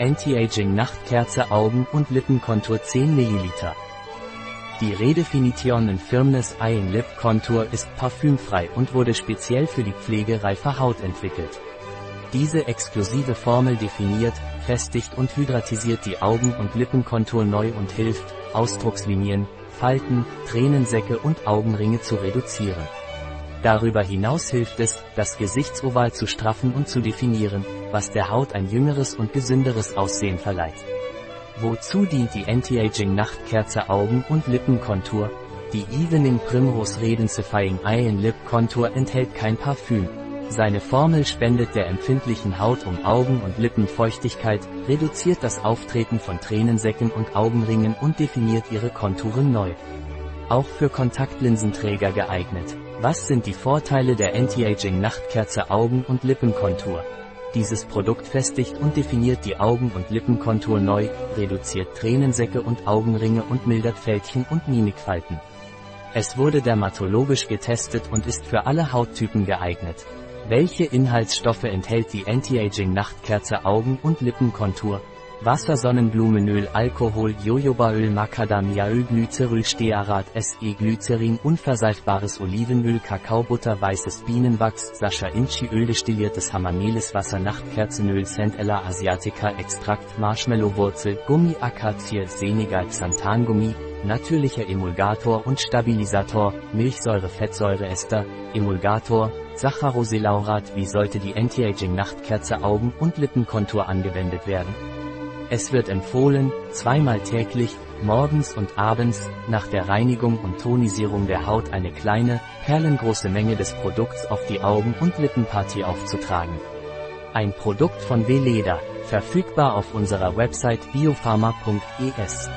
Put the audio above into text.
Anti-Aging Nachtkerze Augen- und Lippenkontur 10 ml. Die Redefinition in Firmness Eye Lip Contour ist parfümfrei und wurde speziell für die Pflege reifer Haut entwickelt. Diese exklusive Formel definiert, festigt und hydratisiert die Augen- und Lippenkontur neu und hilft, Ausdruckslinien, Falten, Tränensäcke und Augenringe zu reduzieren. Darüber hinaus hilft es, das Gesichtsoval zu straffen und zu definieren, was der Haut ein jüngeres und gesünderes Aussehen verleiht. Wozu dient die Anti-Aging Nachtkerze Augen- und Lippenkontur? Die Evening Primrose Redensifying Eye and Lip Contour enthält kein Parfüm. Seine Formel spendet der empfindlichen Haut um Augen- und Lippenfeuchtigkeit, reduziert das Auftreten von Tränensäcken und Augenringen und definiert ihre Konturen neu. Auch für Kontaktlinsenträger geeignet. Was sind die Vorteile der Anti-Aging Nachtkerze Augen- und Lippenkontur? Dieses Produkt festigt und definiert die Augen- und Lippenkontur neu, reduziert Tränensäcke und Augenringe und mildert Fältchen und Mimikfalten. Es wurde dermatologisch getestet und ist für alle Hauttypen geeignet. Welche Inhaltsstoffe enthält die Anti-Aging Nachtkerze Augen- und Lippenkontur? Wasser Sonnenblumenöl Alkohol Jojobaöl Macadamiaöl Glyceryl Stearat SE Glycerin unverseifbares Olivenöl Kakaobutter weißes Bienenwachs Sascha Inchi Öl destilliertes Hamamelis Wasser Nachtkerzenöl Centella Asiatica Extrakt Marshmallowwurzel Gummi Akazie Senegal Xanthangummi natürlicher Emulgator und Stabilisator Milchsäure Fettsäureester Emulgator Saccharosylaurat Wie sollte die Anti-Aging Nachtkerze Augen- und Lippenkontur angewendet werden? Es wird empfohlen, zweimal täglich, morgens und abends, nach der Reinigung und Tonisierung der Haut eine kleine, perlengroße Menge des Produkts auf die Augen- und Lippenpartie aufzutragen. Ein Produkt von Veleda, verfügbar auf unserer Website biopharma.es.